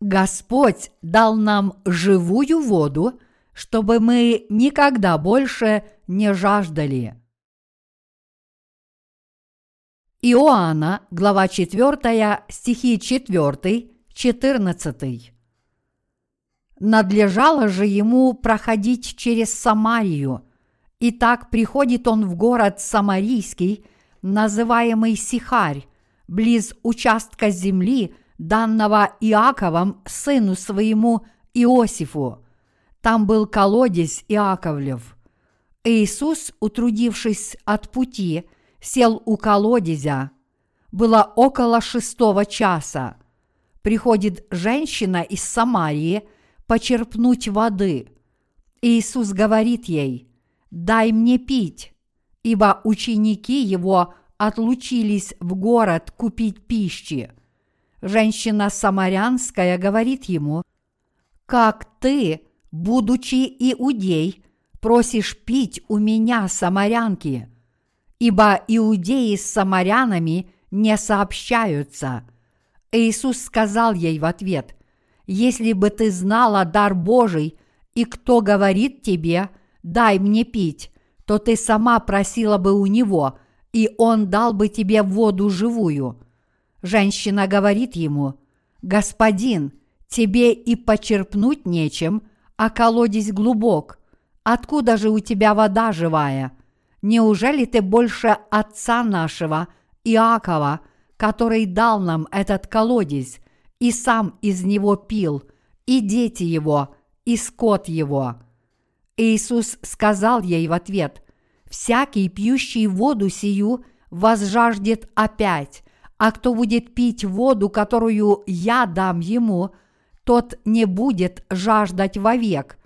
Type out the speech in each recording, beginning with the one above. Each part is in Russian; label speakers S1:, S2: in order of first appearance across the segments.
S1: Господь дал нам живую воду, чтобы мы никогда больше не жаждали. Иоанна, глава 4, стихи 4, 14. Надлежало же ему проходить через Самарию, и так приходит он в город Самарийский, называемый Сихарь, близ участка земли, данного Иаковом сыну своему Иосифу. Там был колодец Иаковлев. Иисус, утрудившись от пути, сел у колодезя. Было около шестого часа. Приходит женщина из Самарии почерпнуть воды. Иисус говорит ей, «Дай мне пить», ибо ученики его отлучились в город купить пищи. Женщина самарянская говорит ему, «Как ты, будучи иудей, просишь пить у меня самарянки? Ибо иудеи с самарянами не сообщаются». Иисус сказал ей в ответ, «Если бы ты знала дар Божий, и кто говорит тебе, дай мне пить, то ты сама просила бы у него, и он дал бы тебе воду живую». Женщина говорит ему, «Господин, тебе и почерпнуть нечем, а колодец глубок. Откуда же у тебя вода живая? Неужели ты больше отца нашего, Иакова, который дал нам этот колодец, и сам из него пил, и дети его, и скот его?» Иисус сказал ей в ответ, «Всякий, пьющий воду сию, возжаждет опять, а кто будет пить воду, которую я дам ему, тот не будет жаждать вовек,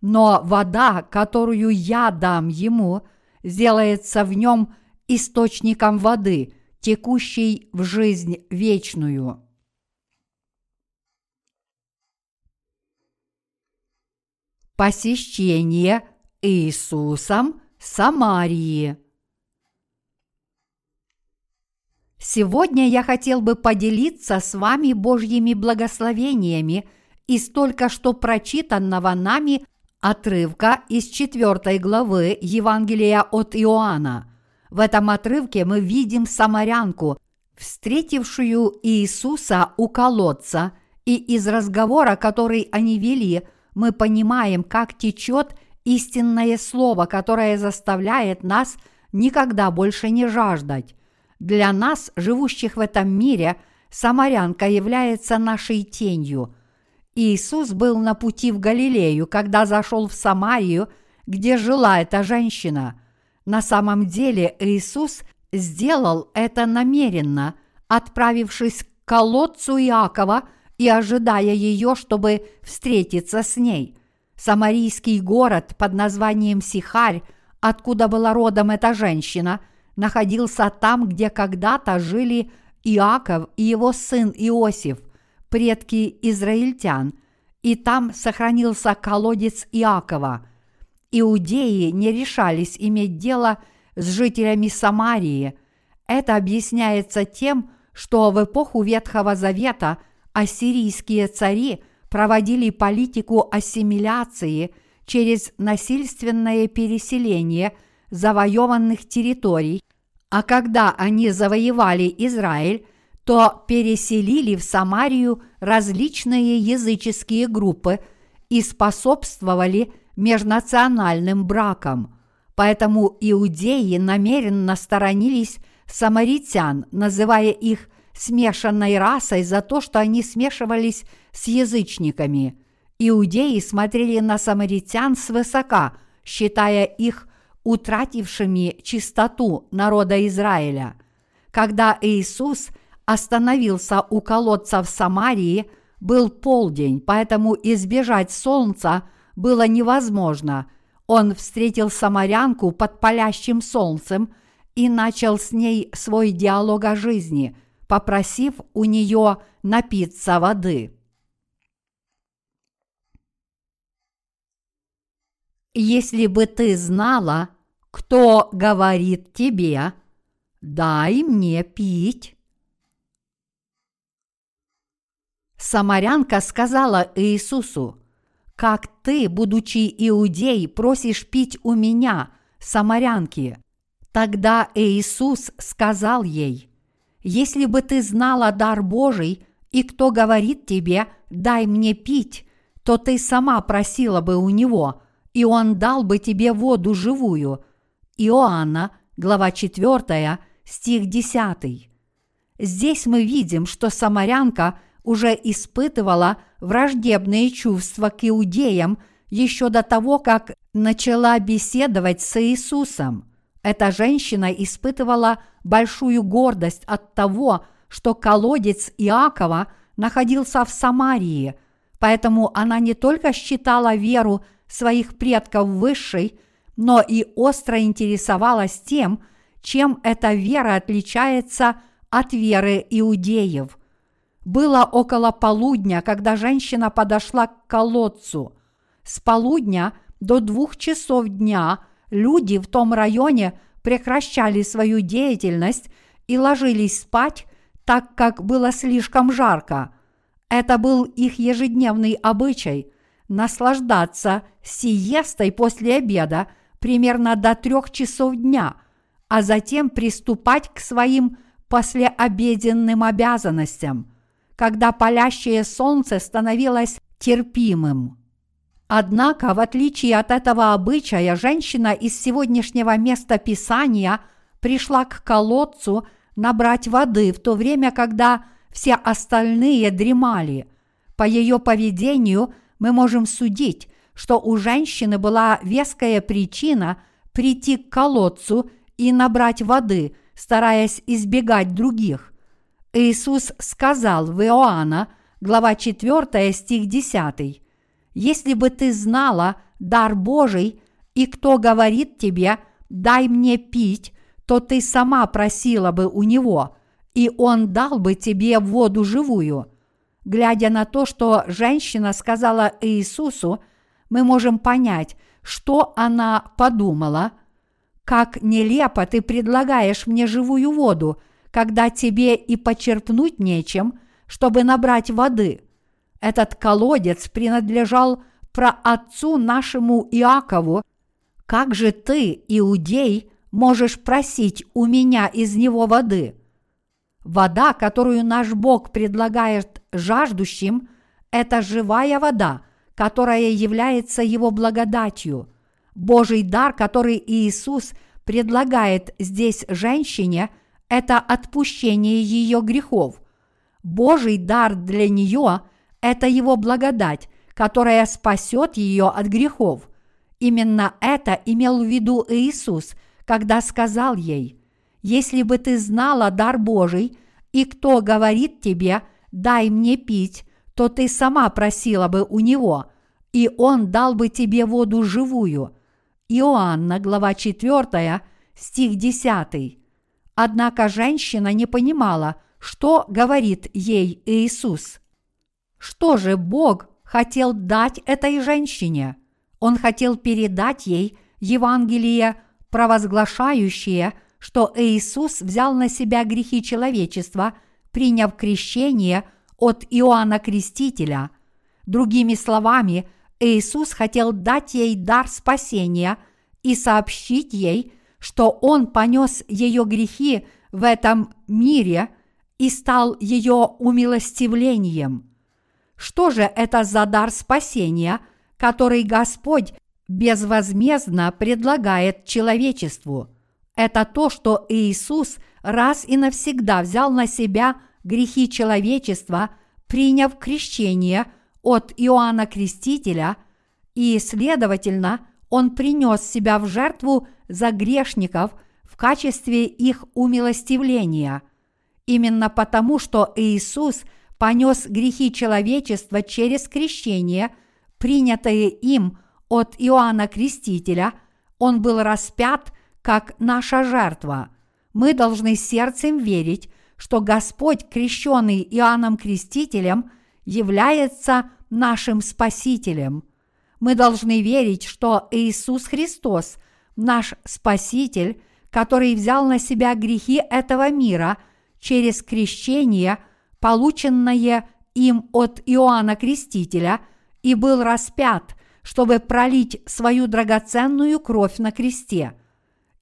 S1: но вода, которую я дам ему, сделается в нем источником воды, текущей в жизнь вечную. Посещение Иисусом Самарии – Сегодня я хотел бы поделиться с вами Божьими благословениями из только что прочитанного нами отрывка из 4 главы Евангелия от Иоанна. В этом отрывке мы видим самарянку, встретившую Иисуса у колодца, и из разговора, который они вели, мы понимаем, как течет истинное слово, которое заставляет нас никогда больше не жаждать. Для нас, живущих в этом мире, самарянка является нашей тенью. Иисус был на пути в Галилею, когда зашел в Самарию, где жила эта женщина. На самом деле Иисус сделал это намеренно, отправившись к колодцу Иакова и ожидая ее, чтобы встретиться с ней. Самарийский город под названием Сихарь, откуда была родом эта женщина – находился там, где когда-то жили Иаков и его сын Иосиф, предки израильтян, и там сохранился колодец Иакова. Иудеи не решались иметь дело с жителями Самарии. Это объясняется тем, что в эпоху Ветхого Завета ассирийские цари проводили политику ассимиляции через насильственное переселение – завоеванных территорий, а когда они завоевали Израиль, то переселили в Самарию различные языческие группы и способствовали межнациональным бракам. Поэтому иудеи намеренно сторонились самаритян, называя их смешанной расой за то, что они смешивались с язычниками. Иудеи смотрели на самаритян свысока, считая их утратившими чистоту народа Израиля. Когда Иисус остановился у колодца в Самарии, был полдень, поэтому избежать солнца было невозможно. Он встретил самарянку под палящим солнцем и начал с ней свой диалог о жизни, попросив у нее напиться воды. Если бы ты знала, кто говорит тебе, дай мне пить. Самарянка сказала Иисусу, «Как ты, будучи иудей, просишь пить у меня, самарянки?» Тогда Иисус сказал ей, «Если бы ты знала дар Божий, и кто говорит тебе, дай мне пить, то ты сама просила бы у него, и он дал бы тебе воду живую». Иоанна, глава 4, стих 10. Здесь мы видим, что самарянка уже испытывала враждебные чувства к иудеям еще до того, как начала беседовать с Иисусом. Эта женщина испытывала большую гордость от того, что колодец Иакова находился в Самарии, поэтому она не только считала веру своих предков высшей, но и остро интересовалась тем, чем эта вера отличается от веры иудеев. Было около полудня, когда женщина подошла к колодцу. С полудня до двух часов дня люди в том районе прекращали свою деятельность и ложились спать, так как было слишком жарко. Это был их ежедневный обычай – наслаждаться сиестой после обеда примерно до трех часов дня, а затем приступать к своим послеобеденным обязанностям, когда палящее солнце становилось терпимым. Однако, в отличие от этого обычая, женщина из сегодняшнего места Писания пришла к колодцу набрать воды в то время, когда все остальные дремали. По ее поведению мы можем судить, что у женщины была веская причина прийти к колодцу и набрать воды, стараясь избегать других. Иисус сказал в Иоанна, глава 4, стих 10, «Если бы ты знала дар Божий, и кто говорит тебе, дай мне пить, то ты сама просила бы у него, и он дал бы тебе воду живую». Глядя на то, что женщина сказала Иисусу, мы можем понять, что она подумала – как нелепо ты предлагаешь мне живую воду, когда тебе и почерпнуть нечем, чтобы набрать воды. Этот колодец принадлежал праотцу нашему Иакову. Как же ты, иудей, можешь просить у меня из него воды? Вода, которую наш Бог предлагает жаждущим, это живая вода, которая является его благодатью – Божий дар, который Иисус предлагает здесь женщине, это отпущение ее грехов. Божий дар для нее – это его благодать, которая спасет ее от грехов. Именно это имел в виду Иисус, когда сказал ей, «Если бы ты знала дар Божий, и кто говорит тебе, дай мне пить, то ты сама просила бы у него, и он дал бы тебе воду живую». Иоанна, глава 4, стих 10. Однако женщина не понимала, что говорит ей Иисус. Что же Бог хотел дать этой женщине? Он хотел передать ей Евангелие, провозглашающее, что Иисус взял на себя грехи человечества, приняв крещение от Иоанна Крестителя. Другими словами – Иисус хотел дать ей дар спасения и сообщить ей, что Он понес ее грехи в этом мире и стал ее умилостивлением. Что же это за дар спасения, который Господь безвозмездно предлагает человечеству? Это то, что Иисус раз и навсегда взял на себя грехи человечества, приняв крещение – от Иоанна Крестителя, и, следовательно, он принес себя в жертву за грешников в качестве их умилостивления. Именно потому, что Иисус понес грехи человечества через крещение, принятое им от Иоанна Крестителя, он был распят как наша жертва. Мы должны сердцем верить, что Господь, крещенный Иоанном Крестителем – является нашим Спасителем. Мы должны верить, что Иисус Христос, наш Спаситель, который взял на себя грехи этого мира через крещение, полученное им от Иоанна Крестителя и был распят, чтобы пролить свою драгоценную кровь на кресте.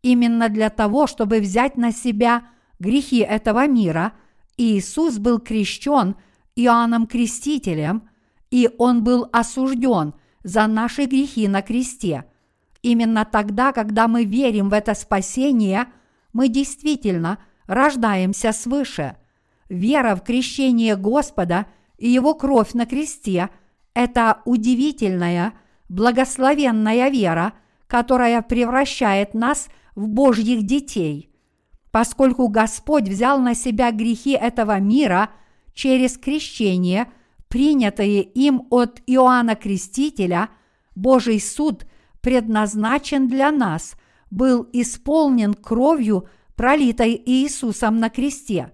S1: Именно для того, чтобы взять на себя грехи этого мира, Иисус был крещен Иоанном Крестителем, и он был осужден за наши грехи на кресте. Именно тогда, когда мы верим в это спасение, мы действительно рождаемся свыше. Вера в крещение Господа и Его кровь на кресте – это удивительная, благословенная вера, которая превращает нас в Божьих детей. Поскольку Господь взял на себя грехи этого мира через крещение, принятые им от Иоанна Крестителя, Божий суд предназначен для нас, был исполнен кровью, пролитой Иисусом на кресте.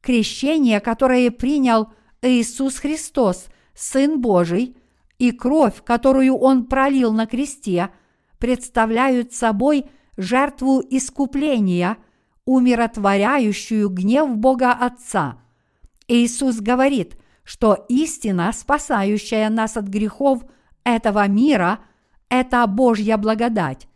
S1: Крещение, которое принял Иисус Христос, Сын Божий, и кровь, которую Он пролил на кресте, представляют собой жертву искупления, умиротворяющую гнев Бога Отца. Иисус говорит, что истина, спасающая нас от грехов этого мира, это Божья благодать.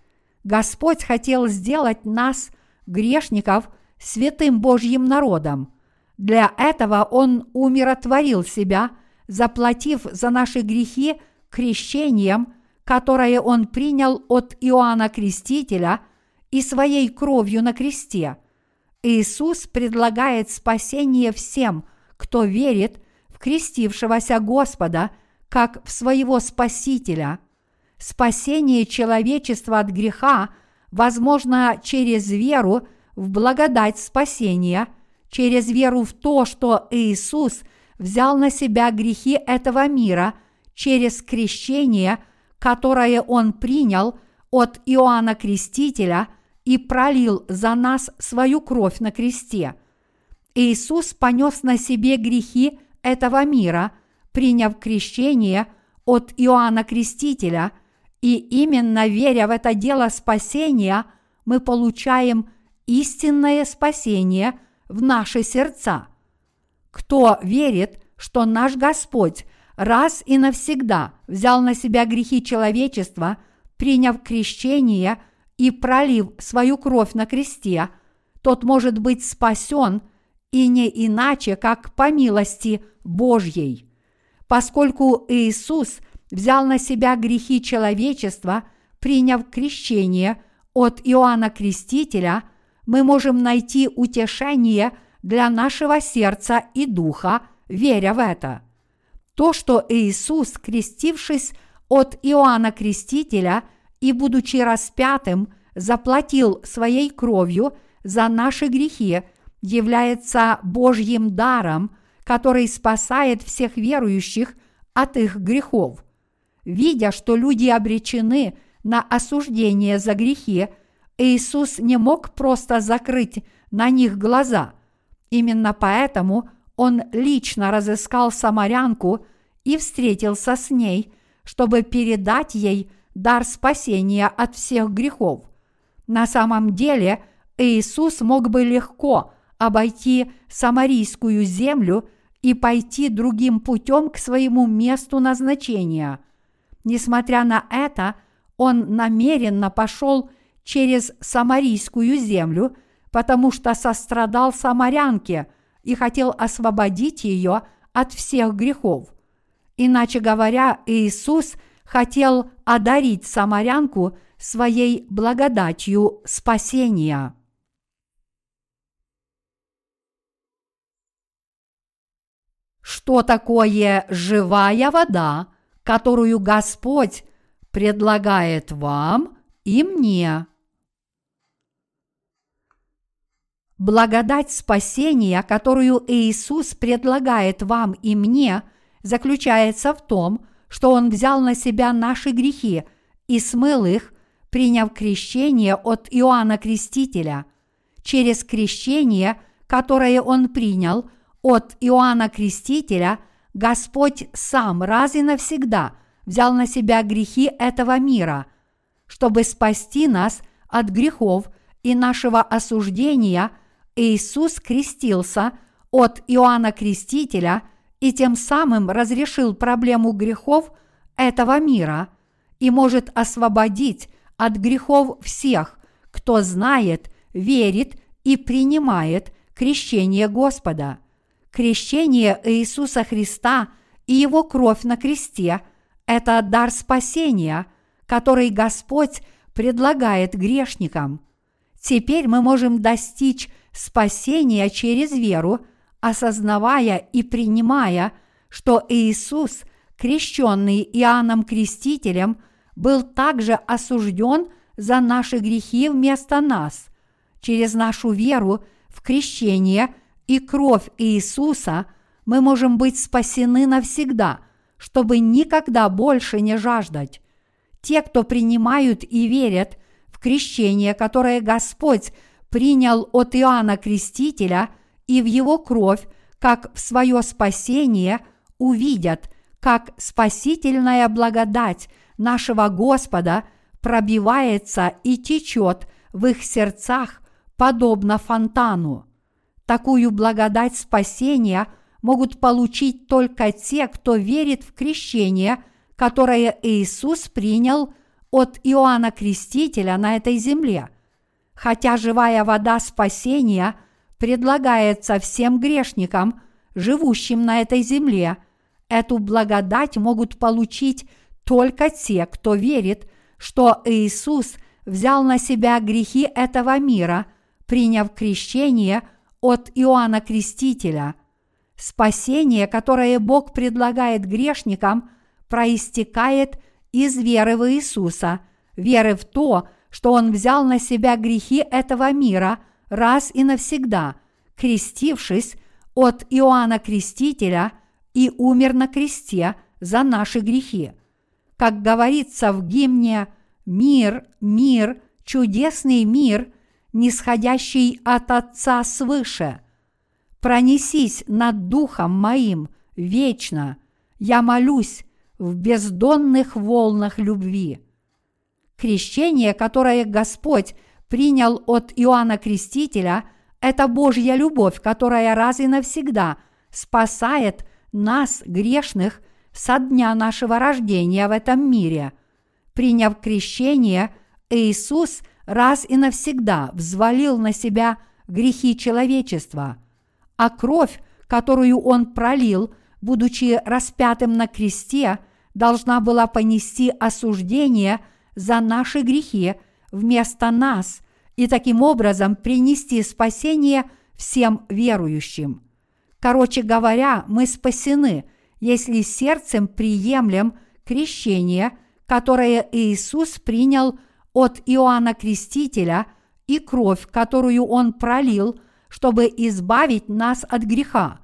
S1: Господь хотел сделать нас, грешников, святым Божьим народом. Для этого Он умиротворил себя, заплатив за наши грехи крещением, которое Он принял от Иоанна Крестителя и своей кровью на кресте. Иисус предлагает спасение всем, кто верит в крестившегося Господа как в своего Спасителя – Спасение человечества от греха возможно через веру в благодать спасения, через веру в то, что Иисус взял на себя грехи этого мира через крещение, которое Он принял от Иоанна Крестителя и пролил за нас свою кровь на кресте. Иисус понес на себе грехи этого мира, приняв крещение от Иоанна Крестителя – и именно веря в это дело спасения, мы получаем истинное спасение в наши сердца. Кто верит, что наш Господь раз и навсегда взял на себя грехи человечества, приняв крещение и пролив свою кровь на кресте, тот может быть спасен и не иначе, как по милости Божьей. Поскольку Иисус взял на себя грехи человечества, приняв крещение от Иоанна Крестителя, мы можем найти утешение для нашего сердца и духа, веря в это. То, что Иисус, крестившись от Иоанна Крестителя и будучи распятым, заплатил своей кровью за наши грехи, является Божьим даром, который спасает всех верующих от их грехов видя, что люди обречены на осуждение за грехи, Иисус не мог просто закрыть на них глаза. Именно поэтому он лично разыскал самарянку и встретился с ней, чтобы передать ей дар спасения от всех грехов. На самом деле Иисус мог бы легко обойти самарийскую землю и пойти другим путем к своему месту назначения – Несмотря на это, он намеренно пошел через Самарийскую землю, потому что сострадал самарянке и хотел освободить ее от всех грехов. Иначе говоря, Иисус хотел одарить самарянку своей благодатью спасения. Что такое живая вода? которую Господь предлагает вам и мне. Благодать спасения, которую Иисус предлагает вам и мне, заключается в том, что Он взял на себя наши грехи и смыл их, приняв крещение от Иоанна Крестителя. Через крещение, которое Он принял от Иоанна Крестителя – Господь сам раз и навсегда взял на себя грехи этого мира, чтобы спасти нас от грехов и нашего осуждения, Иисус крестился от Иоанна Крестителя и тем самым разрешил проблему грехов этого мира и может освободить от грехов всех, кто знает, верит и принимает крещение Господа. Крещение Иисуса Христа и Его кровь на кресте – это дар спасения, который Господь предлагает грешникам. Теперь мы можем достичь спасения через веру, осознавая и принимая, что Иисус, крещенный Иоанном Крестителем, был также осужден за наши грехи вместо нас. Через нашу веру в крещение и кровь Иисуса мы можем быть спасены навсегда, чтобы никогда больше не жаждать. Те, кто принимают и верят в крещение, которое Господь принял от Иоанна Крестителя и в его кровь, как в свое спасение, увидят, как спасительная благодать нашего Господа пробивается и течет в их сердцах, подобно фонтану. Такую благодать спасения могут получить только те, кто верит в крещение, которое Иисус принял от Иоанна Крестителя на этой земле. Хотя живая вода спасения предлагается всем грешникам, живущим на этой земле, эту благодать могут получить только те, кто верит, что Иисус взял на себя грехи этого мира, приняв крещение от Иоанна Крестителя. Спасение, которое Бог предлагает грешникам, проистекает из веры в Иисуса, веры в то, что Он взял на себя грехи этого мира раз и навсегда, крестившись от Иоанна Крестителя и умер на кресте за наши грехи – как говорится в гимне «Мир, мир, чудесный мир, нисходящий от Отца свыше. Пронесись над духом моим вечно, я молюсь в бездонных волнах любви». Крещение, которое Господь принял от Иоанна Крестителя, это Божья любовь, которая раз и навсегда спасает нас, грешных, со дня нашего рождения в этом мире. Приняв крещение, Иисус раз и навсегда взвалил на себя грехи человечества, а кровь, которую Он пролил, будучи распятым на кресте, должна была понести осуждение за наши грехи вместо нас и таким образом принести спасение всем верующим. Короче говоря, мы спасены – если сердцем приемлем крещение, которое Иисус принял от Иоанна Крестителя и кровь, которую Он пролил, чтобы избавить нас от греха.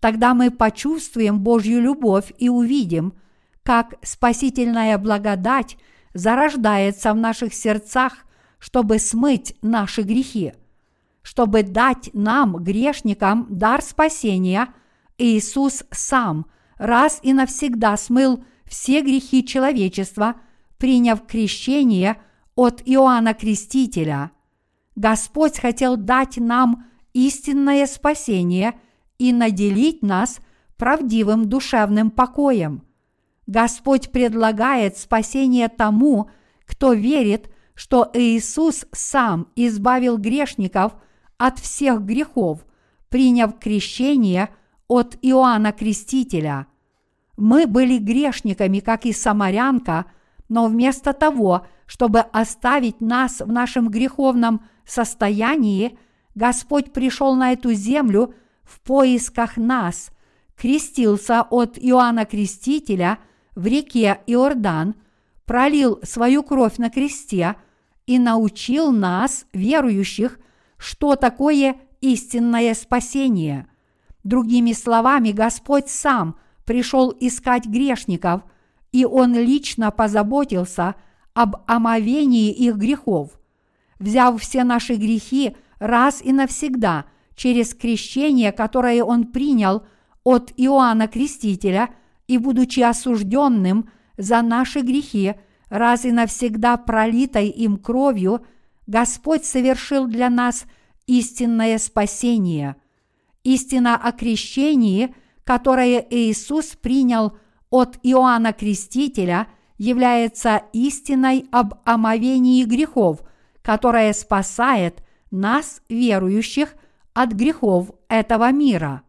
S1: Тогда мы почувствуем Божью любовь и увидим, как спасительная благодать зарождается в наших сердцах, чтобы смыть наши грехи. Чтобы дать нам, грешникам, дар спасения, Иисус сам – раз и навсегда смыл все грехи человечества, приняв крещение от Иоанна Крестителя. Господь хотел дать нам истинное спасение и наделить нас правдивым душевным покоем. Господь предлагает спасение тому, кто верит, что Иисус сам избавил грешников от всех грехов, приняв крещение от Иоанна Крестителя. Мы были грешниками, как и самарянка, но вместо того, чтобы оставить нас в нашем греховном состоянии, Господь пришел на эту землю в поисках нас, крестился от Иоанна Крестителя в реке Иордан, пролил свою кровь на кресте и научил нас, верующих, что такое истинное спасение. Другими словами, Господь сам – пришел искать грешников, и Он лично позаботился об омовении их грехов. Взяв все наши грехи раз и навсегда через крещение, которое Он принял от Иоанна Крестителя, и будучи осужденным за наши грехи, раз и навсегда пролитой им кровью, Господь совершил для нас истинное спасение. Истина о крещении – которое Иисус принял от Иоанна Крестителя, является истиной об омовении грехов, которая спасает нас, верующих, от грехов этого мира.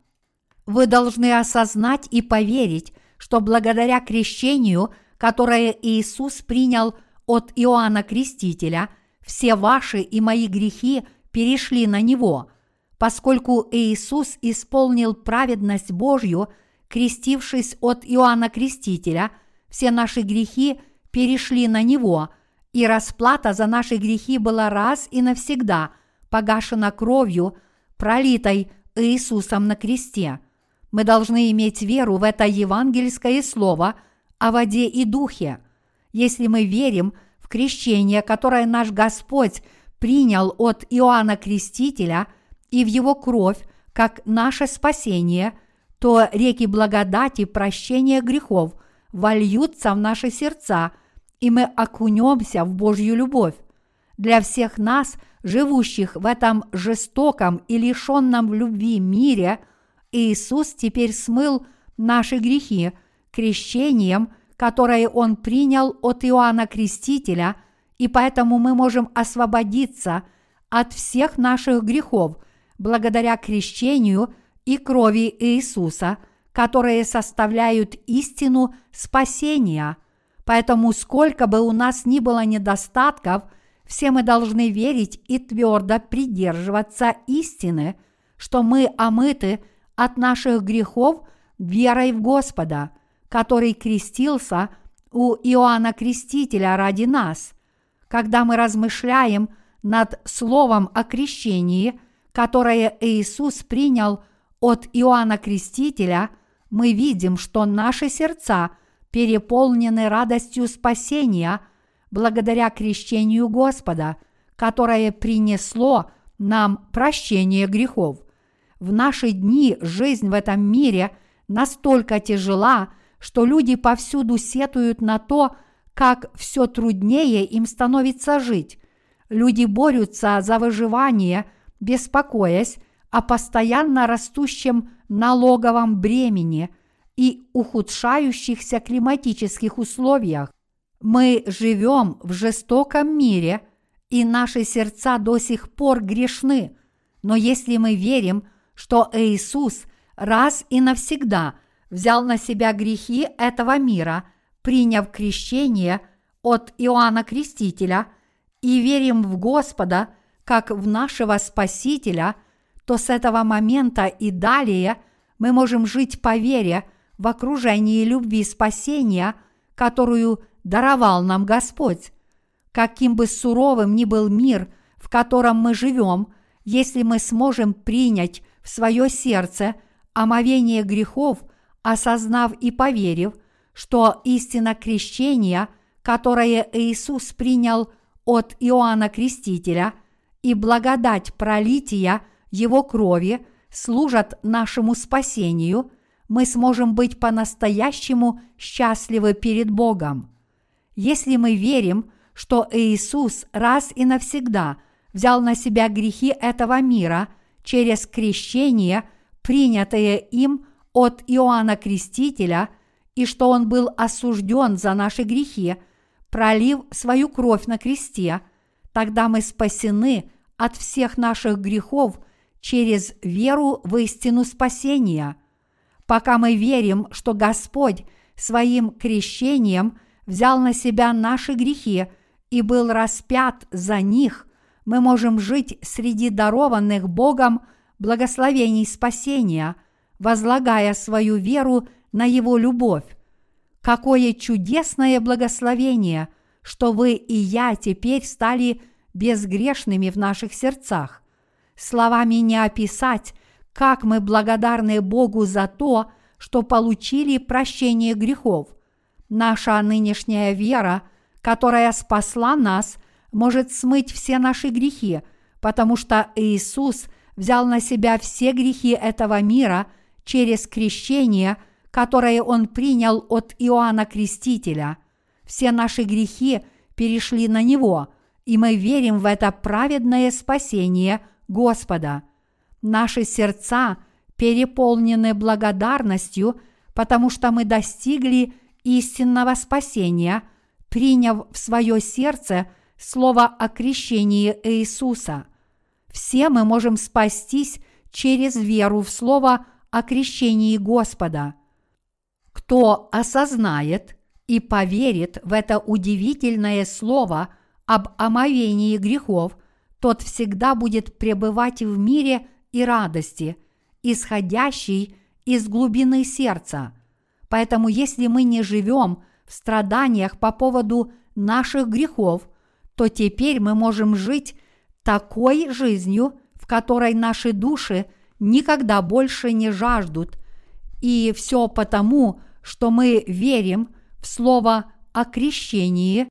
S1: Вы должны осознать и поверить, что благодаря крещению, которое Иисус принял от Иоанна Крестителя, все ваши и мои грехи перешли на Него, поскольку Иисус исполнил праведность Божью, крестившись от Иоанна Крестителя, все наши грехи перешли на Него, и расплата за наши грехи была раз и навсегда погашена кровью, пролитой Иисусом на кресте. Мы должны иметь веру в это евангельское слово о воде и духе. Если мы верим в крещение, которое наш Господь принял от Иоанна Крестителя и в его кровь как наше спасение, то реки благодати прощения грехов вольются в наши сердца, и мы окунемся в Божью любовь. Для всех нас – живущих в этом жестоком и лишенном любви мире, Иисус теперь смыл наши грехи крещением, которое Он принял от Иоанна Крестителя, и поэтому мы можем освободиться от всех наших грехов благодаря крещению и крови Иисуса, которые составляют истину спасения. Поэтому сколько бы у нас ни было недостатков – все мы должны верить и твердо придерживаться истины, что мы омыты от наших грехов верой в Господа, который крестился у Иоанна Крестителя ради нас. Когда мы размышляем над словом о крещении, которое Иисус принял от Иоанна Крестителя, мы видим, что наши сердца переполнены радостью спасения – благодаря крещению Господа, которое принесло нам прощение грехов. В наши дни жизнь в этом мире настолько тяжела, что люди повсюду сетуют на то, как все труднее им становится жить. Люди борются за выживание, беспокоясь о постоянно растущем налоговом бремени и ухудшающихся климатических условиях. Мы живем в жестоком мире, и наши сердца до сих пор грешны, но если мы верим, что Иисус раз и навсегда взял на себя грехи этого мира, приняв крещение от Иоанна Крестителя, и верим в Господа как в нашего Спасителя, то с этого момента и далее мы можем жить по вере в окружении любви спасения, которую даровал нам Господь. Каким бы суровым ни был мир, в котором мы живем, если мы сможем принять в свое сердце омовение грехов, осознав и поверив, что истина крещения, которое Иисус принял от Иоанна Крестителя, и благодать пролития Его крови служат нашему спасению, мы сможем быть по-настоящему счастливы перед Богом. Если мы верим, что Иисус раз и навсегда взял на себя грехи этого мира через крещение, принятое им от Иоанна Крестителя, и что Он был осужден за наши грехи, пролив свою кровь на кресте, тогда мы спасены от всех наших грехов через веру в истину спасения. Пока мы верим, что Господь своим крещением – взял на себя наши грехи и был распят за них, мы можем жить среди дарованных Богом благословений спасения, возлагая свою веру на Его любовь. Какое чудесное благословение, что вы и я теперь стали безгрешными в наших сердцах. Словами не описать, как мы благодарны Богу за то, что получили прощение грехов – Наша нынешняя вера, которая спасла нас, может смыть все наши грехи, потому что Иисус взял на себя все грехи этого мира через крещение, которое Он принял от Иоанна Крестителя. Все наши грехи перешли на Него, и мы верим в это праведное спасение Господа. Наши сердца переполнены благодарностью, потому что мы достигли истинного спасения, приняв в свое сердце слово о крещении Иисуса. Все мы можем спастись через веру в слово о крещении Господа. Кто осознает и поверит в это удивительное слово об омовении грехов, тот всегда будет пребывать в мире и радости, исходящей из глубины сердца. Поэтому если мы не живем в страданиях по поводу наших грехов, то теперь мы можем жить такой жизнью, в которой наши души никогда больше не жаждут. И все потому, что мы верим в слово о крещении,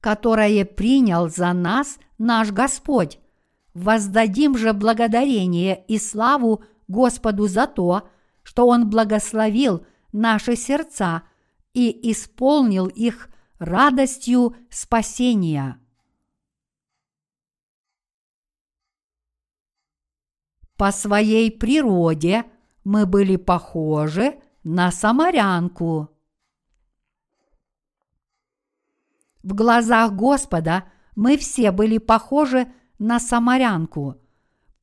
S1: которое принял за нас наш Господь. Воздадим же благодарение и славу Господу за то, что Он благословил наши сердца и исполнил их радостью спасения. По своей природе мы были похожи на самарянку. В глазах Господа мы все были похожи на самарянку.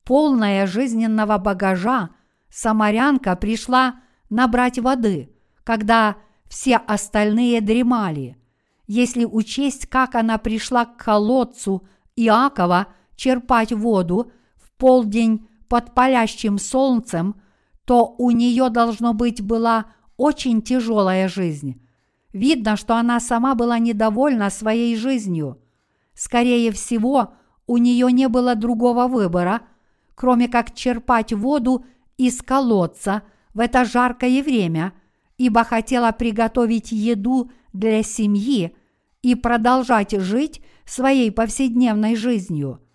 S1: Полная жизненного багажа, самарянка пришла набрать воды, когда все остальные дремали. Если учесть, как она пришла к колодцу Иакова черпать воду в полдень под палящим солнцем, то у нее, должно быть, была очень тяжелая жизнь. Видно, что она сама была недовольна своей жизнью. Скорее всего, у нее не было другого выбора, кроме как черпать воду из колодца в это жаркое время, ибо хотела приготовить еду для семьи и продолжать жить своей повседневной жизнью –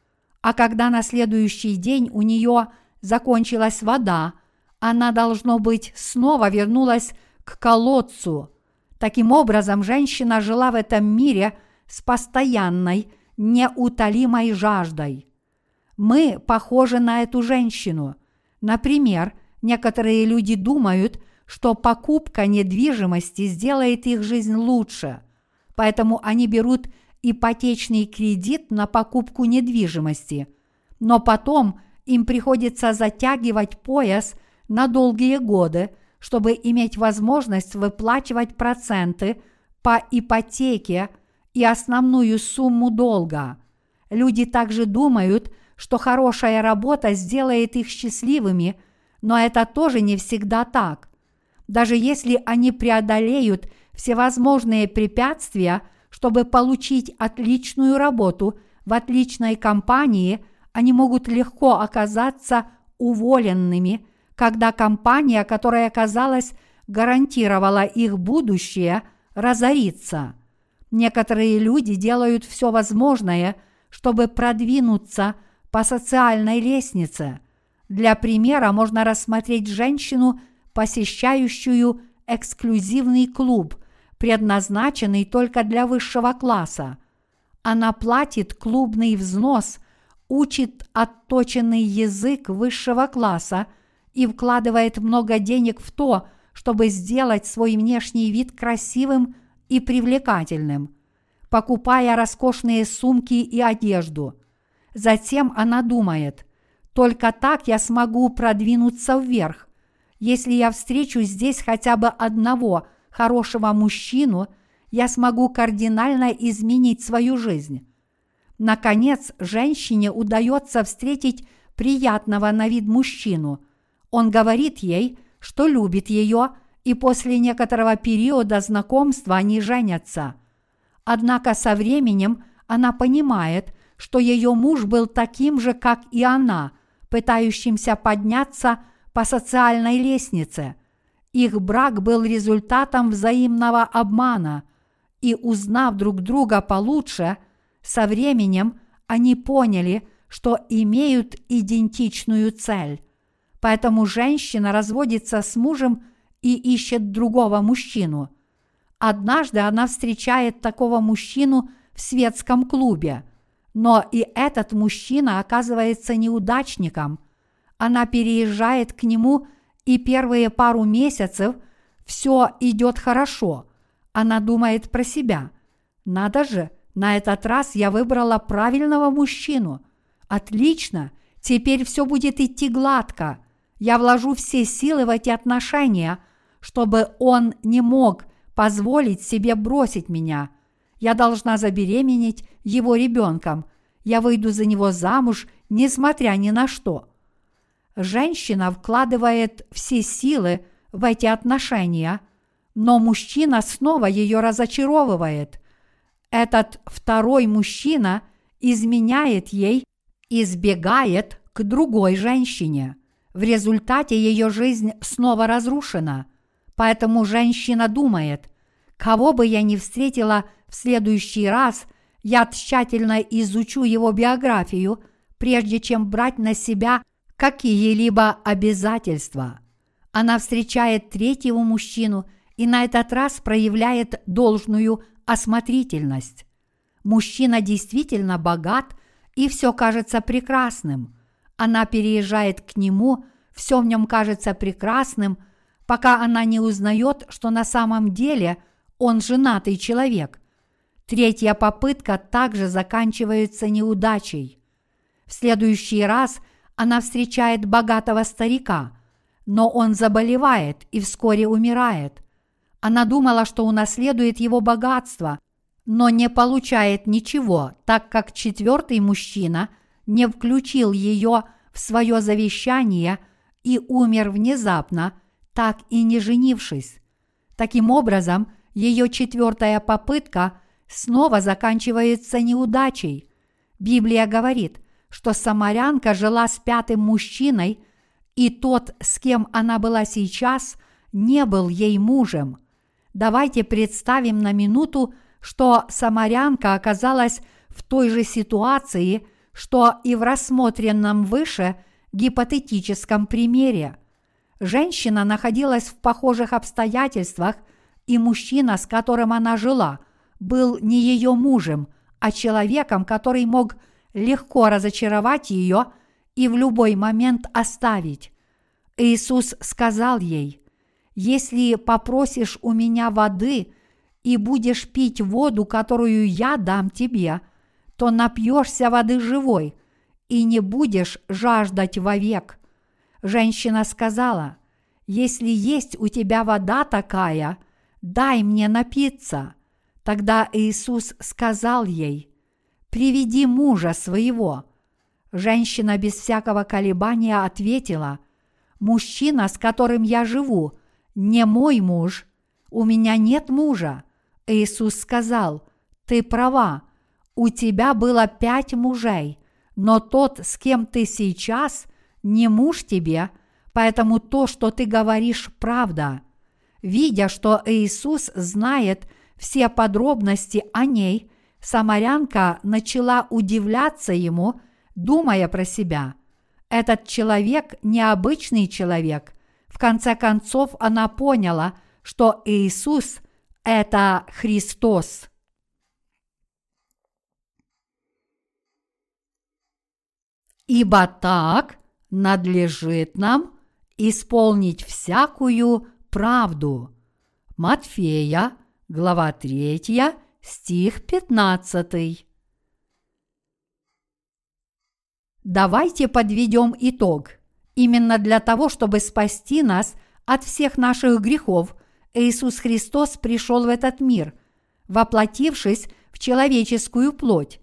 S1: а когда на следующий день у нее закончилась вода, она, должно быть, снова вернулась к колодцу. Таким образом, женщина жила в этом мире с постоянной, неутолимой жаждой. Мы похожи на эту женщину. Например, некоторые люди думают, что покупка недвижимости сделает их жизнь лучше, поэтому они берут ипотечный кредит на покупку недвижимости, но потом им приходится затягивать пояс на долгие годы, чтобы иметь возможность выплачивать проценты по ипотеке и основную сумму долга. Люди также думают, что хорошая работа сделает их счастливыми, но это тоже не всегда так. Даже если они преодолеют всевозможные препятствия – чтобы получить отличную работу в отличной компании, они могут легко оказаться уволенными, когда компания, которая, казалось, гарантировала их будущее, разорится. Некоторые люди делают все возможное, чтобы продвинуться по социальной лестнице. Для примера можно рассмотреть женщину, посещающую эксклюзивный клуб, предназначенный только для высшего класса. Она платит клубный взнос, учит отточенный язык высшего класса и вкладывает много денег в то, чтобы сделать свой внешний вид красивым и привлекательным, покупая роскошные сумки и одежду. Затем она думает, только так я смогу продвинуться вверх. Если я встречу здесь хотя бы одного – хорошего мужчину, я смогу кардинально изменить свою жизнь. Наконец, женщине удается встретить приятного на вид мужчину. Он говорит ей, что любит ее, и после некоторого периода знакомства они женятся. Однако со временем она понимает, что ее муж был таким же, как и она, пытающимся подняться по социальной лестнице – их брак был результатом взаимного обмана, и узнав друг друга получше, со временем они поняли, что имеют идентичную цель. Поэтому женщина разводится с мужем и ищет другого мужчину. Однажды она встречает такого мужчину в светском клубе, но и этот мужчина оказывается неудачником. Она переезжает к нему и первые пару месяцев все идет хорошо. Она думает про себя. Надо же, на этот раз я выбрала правильного мужчину. Отлично, теперь все будет идти гладко. Я вложу все силы в эти отношения, чтобы он не мог позволить себе бросить меня. Я должна забеременеть его ребенком. Я выйду за него замуж, несмотря ни на что. Женщина вкладывает все силы в эти отношения, но мужчина снова ее разочаровывает. Этот второй мужчина изменяет ей и сбегает к другой женщине. В результате ее жизнь снова разрушена. Поэтому женщина думает, кого бы я ни встретила в следующий раз, я тщательно изучу его биографию, прежде чем брать на себя какие-либо обязательства. Она встречает третьего мужчину и на этот раз проявляет должную осмотрительность. Мужчина действительно богат и все кажется прекрасным. Она переезжает к нему, все в нем кажется прекрасным, пока она не узнает, что на самом деле он женатый человек. Третья попытка также заканчивается неудачей. В следующий раз она встречает богатого старика, но он заболевает и вскоре умирает. Она думала, что унаследует его богатство, но не получает ничего, так как четвертый мужчина не включил ее в свое завещание и умер внезапно, так и не женившись. Таким образом, ее четвертая попытка снова заканчивается неудачей. Библия говорит, что самарянка жила с пятым мужчиной, и тот, с кем она была сейчас, не был ей мужем. Давайте представим на минуту, что самарянка оказалась в той же ситуации, что и в рассмотренном выше гипотетическом примере. Женщина находилась в похожих обстоятельствах, и мужчина, с которым она жила, был не ее мужем, а человеком, который мог легко разочаровать ее и в любой момент оставить. Иисус сказал ей, «Если попросишь у меня воды и будешь пить воду, которую я дам тебе, то напьешься воды живой и не будешь жаждать вовек». Женщина сказала, «Если есть у тебя вода такая, дай мне напиться». Тогда Иисус сказал ей, «Приведи мужа своего». Женщина без всякого колебания ответила, «Мужчина, с которым я живу, не мой муж, у меня нет мужа». Иисус сказал, «Ты права, у тебя было пять мужей, но тот, с кем ты сейчас, не муж тебе, поэтому то, что ты говоришь, правда». Видя, что Иисус знает все подробности о ней, самарянка начала удивляться ему, думая про себя. Этот человек необычный человек. В конце концов она поняла, что Иисус – это Христос. Ибо так надлежит нам исполнить всякую правду. Матфея, глава 3, стих 15. Давайте подведем итог. Именно для того, чтобы спасти нас от всех наших грехов, Иисус Христос пришел в этот мир, воплотившись в человеческую плоть.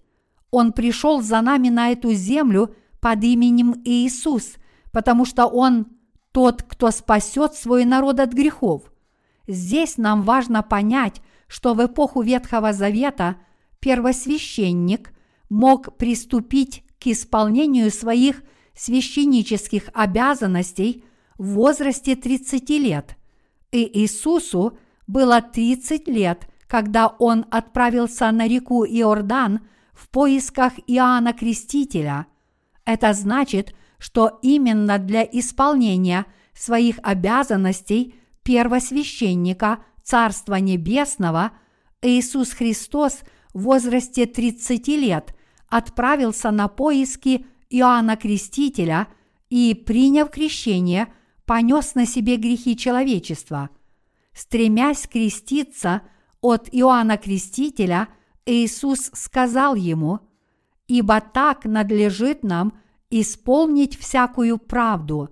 S1: Он пришел за нами на эту землю под именем Иисус, потому что Он тот, кто спасет свой народ от грехов. Здесь нам важно понять, что в эпоху Ветхого Завета первосвященник мог приступить к исполнению своих священнических обязанностей в возрасте 30 лет. И Иисусу было 30 лет, когда он отправился на реку Иордан в поисках Иоанна Крестителя. Это значит, что именно для исполнения своих обязанностей первосвященника Царства Небесного Иисус Христос в возрасте 30 лет отправился на поиски Иоанна Крестителя и, приняв крещение, понес на себе грехи человечества. Стремясь креститься от Иоанна Крестителя, Иисус сказал ему, «Ибо так надлежит нам исполнить всякую правду».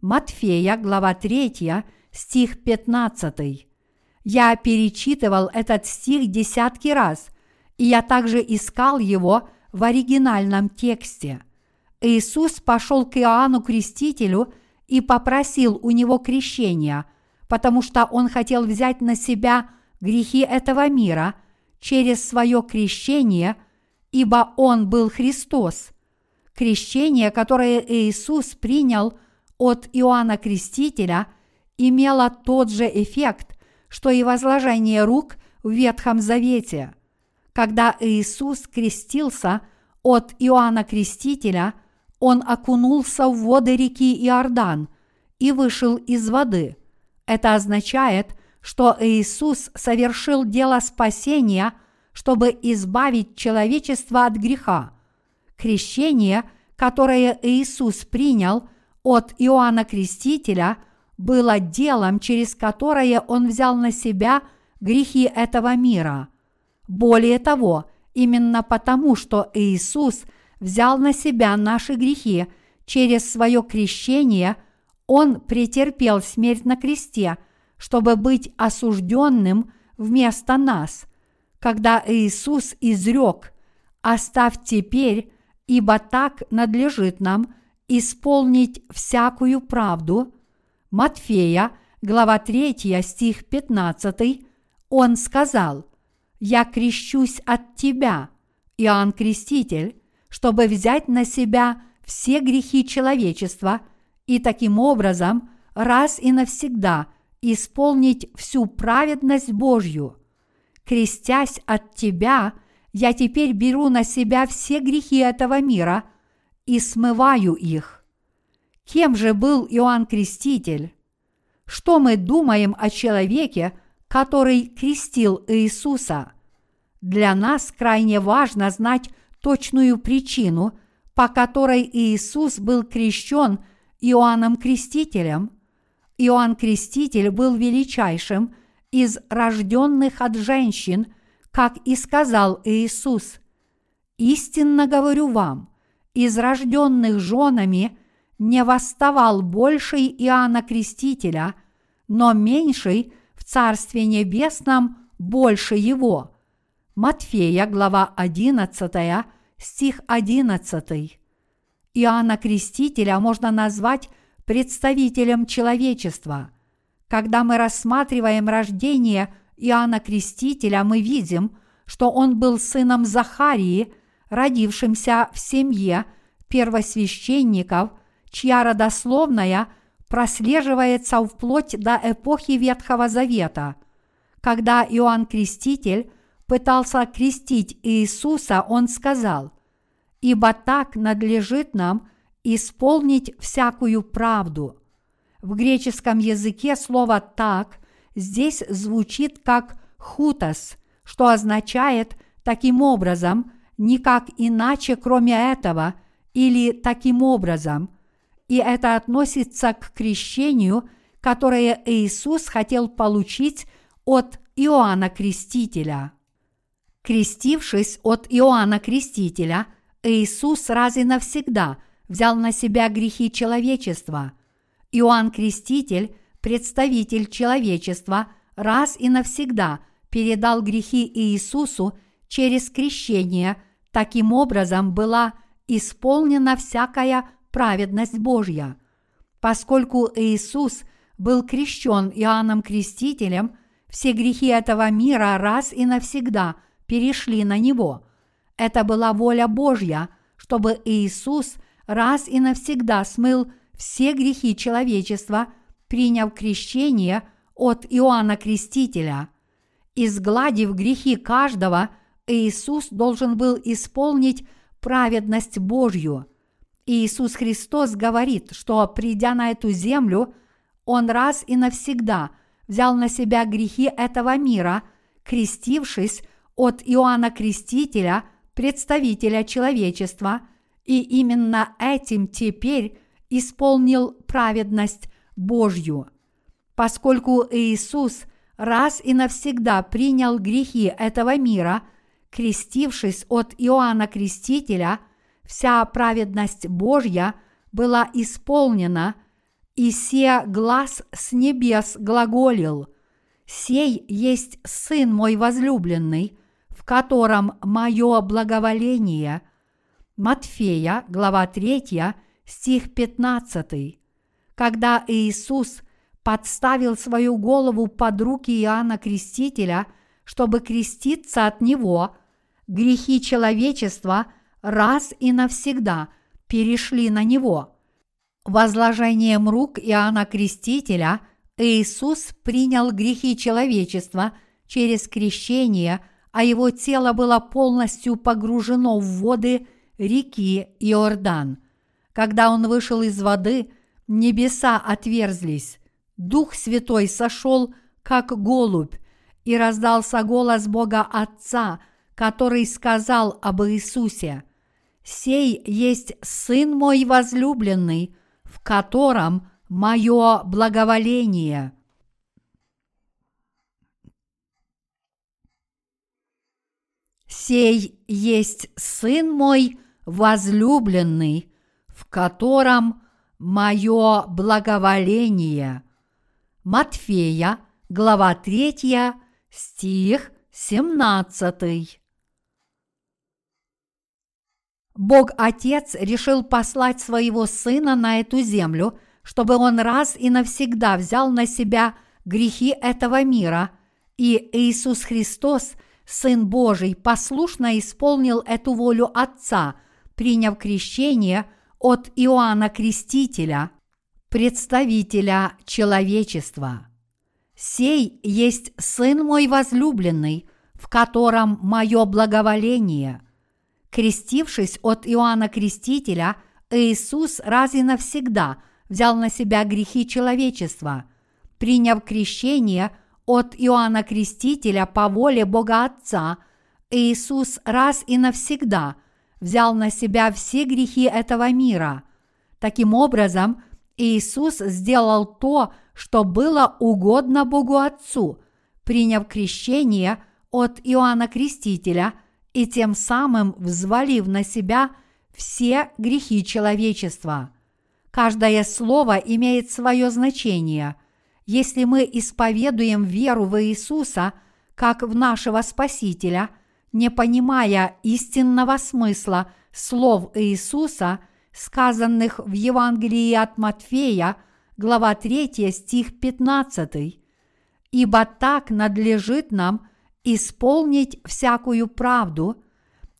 S1: Матфея, глава 3, стих 15. Я перечитывал этот стих десятки раз, и я также искал его в оригинальном тексте. Иисус пошел к Иоанну Крестителю и попросил у него крещения, потому что он хотел взять на себя грехи этого мира через свое крещение, ибо он был Христос. Крещение, которое Иисус принял от Иоанна Крестителя, имело тот же эффект, что и возложение рук в Ветхом Завете. Когда Иисус крестился от Иоанна Крестителя, он окунулся в воды реки Иордан и вышел из воды. Это означает, что Иисус совершил дело спасения, чтобы избавить человечество от греха. Крещение, которое Иисус принял от Иоанна Крестителя, было делом, через которое Он взял на себя грехи этого мира. Более того, именно потому, что Иисус взял на себя наши грехи через свое крещение, Он претерпел смерть на кресте, чтобы быть осужденным вместо нас. Когда Иисус изрек «Оставь теперь, ибо так надлежит нам исполнить всякую правду», Матфея, глава 3, стих 15, он сказал, «Я крещусь от тебя, Иоанн Креститель, чтобы взять на себя все грехи человечества и таким образом раз и навсегда исполнить всю праведность Божью. Крестясь от тебя, я теперь беру на себя все грехи этого мира и смываю их. Кем же был Иоанн Креститель? Что мы думаем о человеке, который крестил Иисуса? Для нас крайне важно знать точную причину, по которой Иисус был крещен Иоанном Крестителем. Иоанн Креститель был величайшим из рожденных от женщин, как и сказал Иисус. «Истинно говорю вам, из рожденных женами – не восставал больший Иоанна Крестителя, но меньший в Царстве Небесном больше его. Матфея, глава 11, стих 11. Иоанна Крестителя можно назвать представителем человечества. Когда мы рассматриваем рождение Иоанна Крестителя, мы видим, что он был сыном Захарии, родившимся в семье первосвященников – чья родословная прослеживается вплоть до эпохи Ветхого Завета. Когда Иоанн Креститель пытался крестить Иисуса, он сказал, «Ибо так надлежит нам исполнить всякую правду». В греческом языке слово «так» здесь звучит как «хутос», что означает таким образом, никак иначе, кроме этого, или таким образом – и это относится к крещению, которое Иисус хотел получить от Иоанна Крестителя. Крестившись от Иоанна Крестителя, Иисус раз и навсегда взял на себя грехи человечества. Иоанн Креститель, представитель человечества, раз и навсегда передал грехи Иисусу через крещение, таким образом была исполнена всякая праведность Божья. Поскольку Иисус был крещен Иоанном Крестителем, все грехи этого мира раз и навсегда перешли на Него. Это была воля Божья, чтобы Иисус раз и навсегда смыл все грехи человечества, приняв крещение от Иоанна Крестителя. Изгладив грехи каждого, Иисус должен был исполнить праведность Божью – Иисус Христос говорит, что придя на эту землю, Он раз и навсегда взял на себя грехи этого мира, крестившись от Иоанна Крестителя, представителя человечества, и именно этим теперь исполнил праведность Божью. Поскольку Иисус раз и навсегда принял грехи этого мира, крестившись от Иоанна Крестителя, вся праведность Божья была исполнена, и се глаз с небес глаголил, «Сей есть Сын мой возлюбленный, в котором мое благоволение». Матфея, глава 3, стих 15. Когда Иисус подставил свою голову под руки Иоанна Крестителя, чтобы креститься от него, грехи человечества раз и навсегда перешли на него. Возложением рук Иоанна Крестителя Иисус принял грехи человечества через крещение, а его тело было полностью погружено в воды реки Иордан. Когда он вышел из воды, небеса отверзлись, Дух Святой сошел, как голубь, и раздался голос Бога Отца, который сказал об Иисусе, «Сей есть Сын мой возлюбленный, в котором мое благоволение». Сей есть Сын мой возлюбленный, в котором мое благоволение. Матфея, глава 3, стих 17. Бог Отец решил послать своего Сына на эту землю, чтобы Он раз и навсегда взял на себя грехи этого мира, и Иисус Христос, Сын Божий, послушно исполнил эту волю Отца, приняв крещение от Иоанна Крестителя – представителя человечества. Сей есть Сын мой возлюбленный, в котором мое благоволение. Крестившись от Иоанна Крестителя, Иисус раз и навсегда взял на себя грехи человечества, приняв крещение от Иоанна Крестителя по воле Бога Отца, Иисус раз и навсегда взял на себя все грехи этого мира. Таким образом, Иисус сделал то, что было угодно Богу Отцу, приняв крещение от Иоанна Крестителя и тем самым взвалив на себя все грехи человечества. Каждое слово имеет свое значение. Если мы исповедуем веру в Иисуса как в нашего Спасителя, не понимая истинного смысла слов Иисуса – сказанных в Евангелии от Матфея, глава 3, стих 15. «Ибо так надлежит нам исполнить всякую правду»,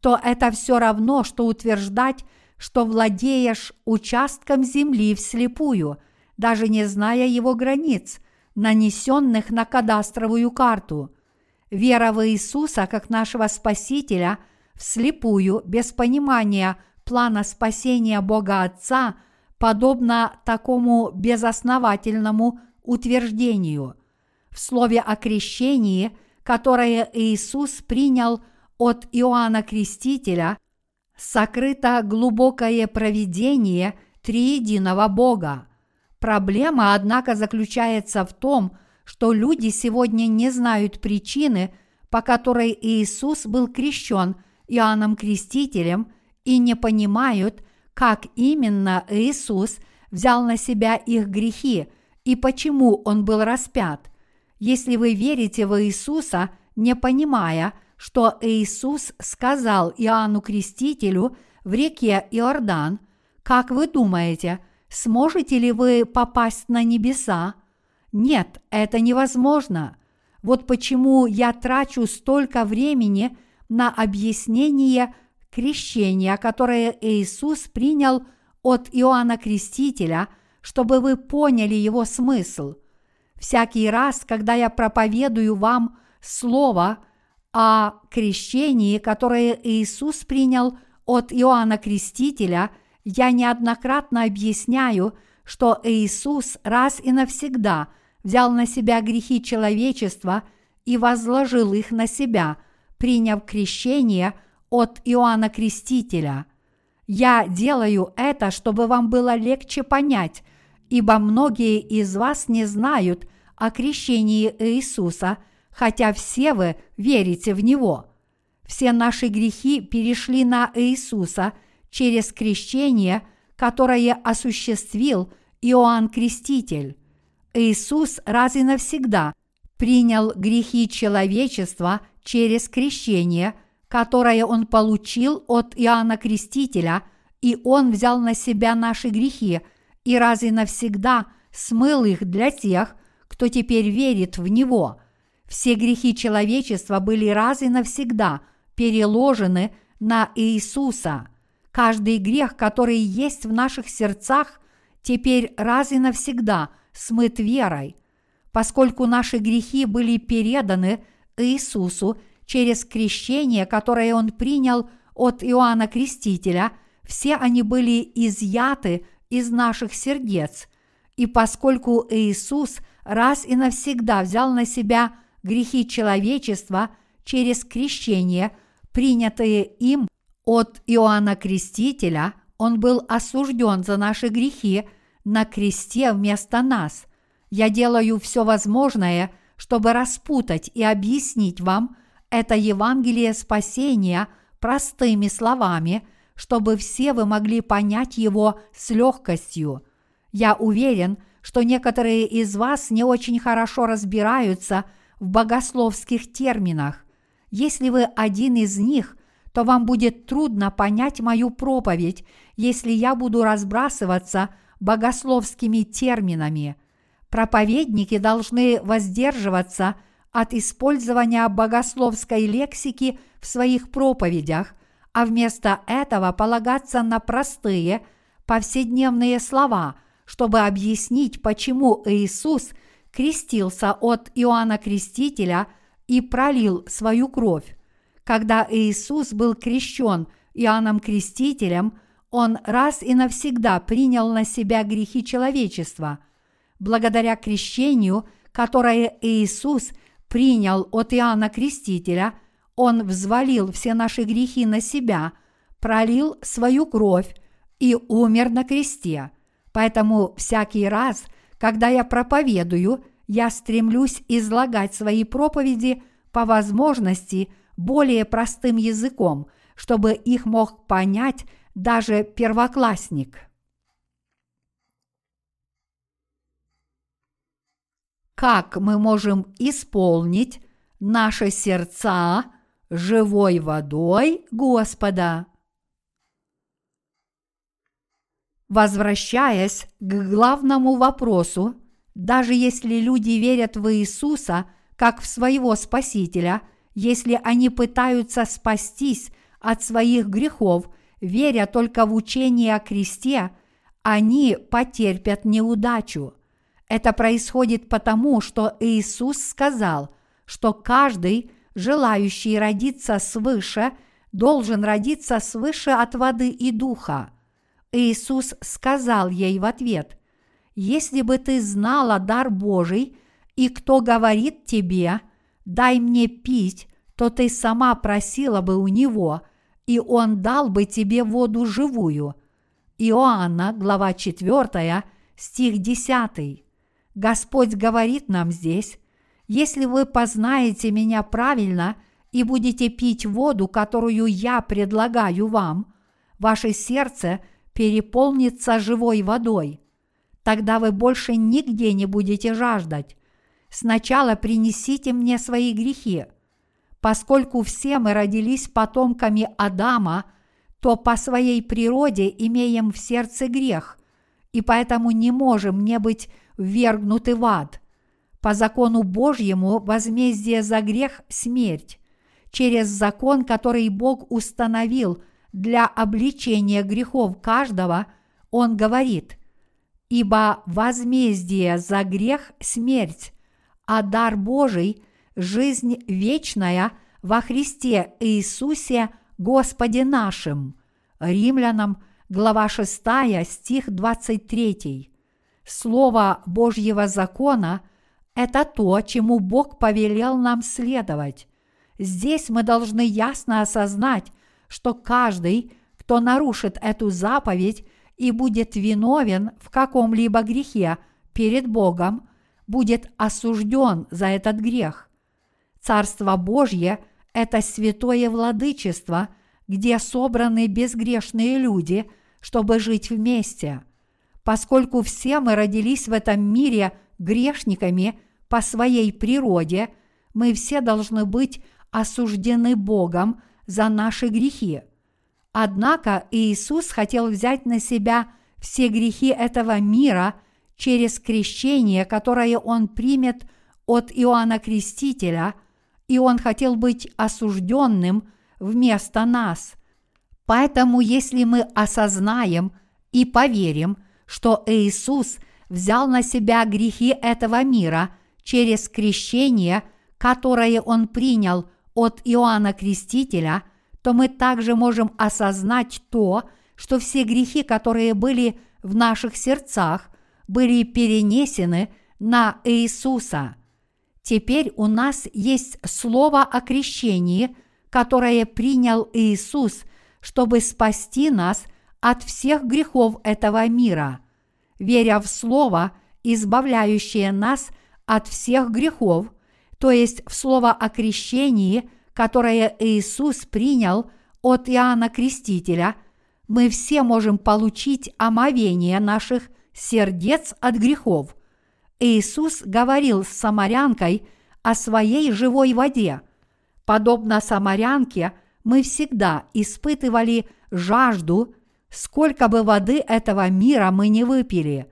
S1: то это все равно, что утверждать, что владеешь участком земли вслепую, даже не зная его границ, нанесенных на кадастровую карту. Вера в Иисуса как нашего Спасителя вслепую, без понимания плана спасения Бога Отца подобно такому безосновательному утверждению. В слове о крещении, которое Иисус принял от Иоанна Крестителя, сокрыто глубокое провидение триединого Бога. Проблема, однако, заключается в том, что люди сегодня не знают причины, по которой Иисус был крещен Иоанном Крестителем – и не понимают, как именно Иисус взял на себя их грехи и почему Он был распят. Если вы верите в Иисуса, не понимая, что Иисус сказал Иоанну Крестителю в реке Иордан, как вы думаете, сможете ли вы попасть на небеса? Нет, это невозможно. Вот почему я трачу столько времени на объяснение крещение, которое Иисус принял от Иоанна Крестителя, чтобы вы поняли его смысл. Всякий раз, когда я проповедую вам слово о крещении, которое Иисус принял от Иоанна Крестителя, я неоднократно объясняю, что Иисус раз и навсегда взял на себя грехи человечества и возложил их на себя, приняв крещение – от Иоанна Крестителя. Я делаю это, чтобы вам было легче понять ибо многие из вас не знают о крещении Иисуса, хотя все вы верите в Него. Все наши грехи перешли на Иисуса через крещение, которое осуществил Иоанн Креститель. Иисус раз и навсегда принял грехи человечества через крещение, которое Он получил от Иоанна Крестителя, и Он взял на себя наши грехи и раз и навсегда смыл их для тех, кто теперь верит в Него. Все грехи человечества были раз и навсегда переложены на Иисуса. Каждый грех, который есть в наших сердцах, теперь раз и навсегда смыт верой. Поскольку наши грехи были переданы Иисусу через крещение, которое Он принял от Иоанна Крестителя, все они были изъяты из наших сердец. И поскольку Иисус раз и навсегда взял на себя грехи человечества через крещение, принятые им от Иоанна Крестителя, он был осужден за наши грехи на кресте вместо нас. Я делаю все возможное, чтобы распутать и объяснить вам это Евангелие спасения простыми словами, чтобы все вы могли понять его с легкостью. Я уверен, что некоторые из вас не очень хорошо разбираются в богословских терминах. Если вы один из них, то вам будет трудно понять мою проповедь, если я буду разбрасываться богословскими терминами. Проповедники должны воздерживаться от использования богословской лексики в своих проповедях, а вместо этого полагаться на простые, повседневные слова – чтобы объяснить, почему Иисус крестился от Иоанна Крестителя и пролил свою кровь. Когда Иисус был крещен Иоанном Крестителем, он раз и навсегда принял на себя грехи человечества. Благодаря крещению, которое Иисус принял от Иоанна Крестителя, он взвалил все наши грехи на себя, пролил свою кровь и умер на кресте – Поэтому всякий раз, когда я проповедую, я стремлюсь излагать свои проповеди по возможности более простым языком, чтобы их мог понять даже первоклассник. Как мы можем исполнить наши сердца живой водой Господа? Возвращаясь к главному вопросу, даже если люди верят в Иисуса как в своего Спасителя, если они пытаются спастись от своих грехов, веря только в учение о кресте, они потерпят неудачу. Это происходит потому, что Иисус сказал, что каждый, желающий родиться свыше, должен родиться свыше от воды и духа. Иисус сказал ей в ответ, «Если бы ты знала дар Божий, и кто говорит тебе, дай мне пить, то ты сама просила бы у него, и он дал бы тебе воду живую». Иоанна, глава 4, стих 10. Господь говорит нам здесь, «Если вы познаете меня правильно и будете пить воду, которую я предлагаю вам, ваше сердце – переполнится живой водой. Тогда вы больше нигде не будете жаждать. Сначала принесите мне свои грехи. Поскольку все мы родились потомками Адама, то по своей природе имеем в сердце грех, и поэтому не можем не быть ввергнуты в ад. По закону Божьему возмездие за грех – смерть. Через закон, который Бог установил – для обличения грехов каждого, он говорит, «Ибо возмездие за грех – смерть, а дар Божий – жизнь вечная во Христе Иисусе Господе нашим». Римлянам, глава 6, стих 23. Слово Божьего закона – это то, чему Бог повелел нам следовать. Здесь мы должны ясно осознать, что каждый, кто нарушит эту заповедь и будет виновен в каком-либо грехе перед Богом, будет осужден за этот грех. Царство Божье – это святое владычество, где собраны безгрешные люди, чтобы жить вместе. Поскольку все мы родились в этом мире грешниками по своей природе, мы все должны быть осуждены Богом за наши грехи. Однако Иисус хотел взять на себя все грехи этого мира через крещение, которое Он примет от Иоанна Крестителя, и Он хотел быть осужденным вместо нас. Поэтому, если мы осознаем и поверим, что Иисус взял на себя грехи этого мира через крещение, которое Он принял от Иоанна Крестителя, то мы также можем осознать то, что все грехи, которые были в наших сердцах, были перенесены на Иисуса. Теперь у нас есть слово о крещении, которое принял Иисус, чтобы спасти нас от всех грехов этого мира. Веря в слово, избавляющее нас от всех грехов, то есть в слово о крещении, которое Иисус принял от Иоанна Крестителя, мы все можем получить омовение наших сердец от грехов. Иисус говорил с самарянкой о своей живой воде. Подобно самарянке, мы всегда испытывали жажду, сколько бы воды этого мира мы не выпили.